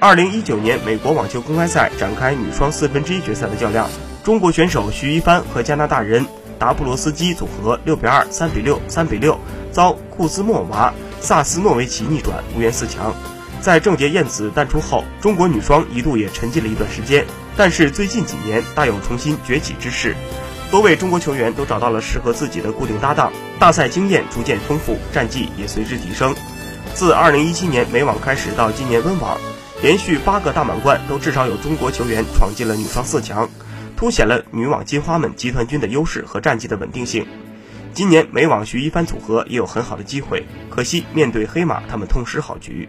二零一九年美国网球公开赛展开女双四分之一决赛的较量，中国选手徐一帆和加拿大人达布罗斯基组合六比二、三比六、三比六遭库兹莫娃、萨斯诺维奇逆转，无缘四强。在郑洁燕子淡出后，中国女双一度也沉寂了一段时间，但是最近几年大有重新崛起之势。多位中国球员都找到了适合自己的固定搭档，大赛经验逐渐丰富，战绩也随之提升。自2017年美网开始到今年温网，连续八个大满贯都至少有中国球员闯进了女双四强，凸显了女网金花们集团军的优势和战绩的稳定性。今年美网徐一帆组合也有很好的机会，可惜面对黑马，他们痛失好局。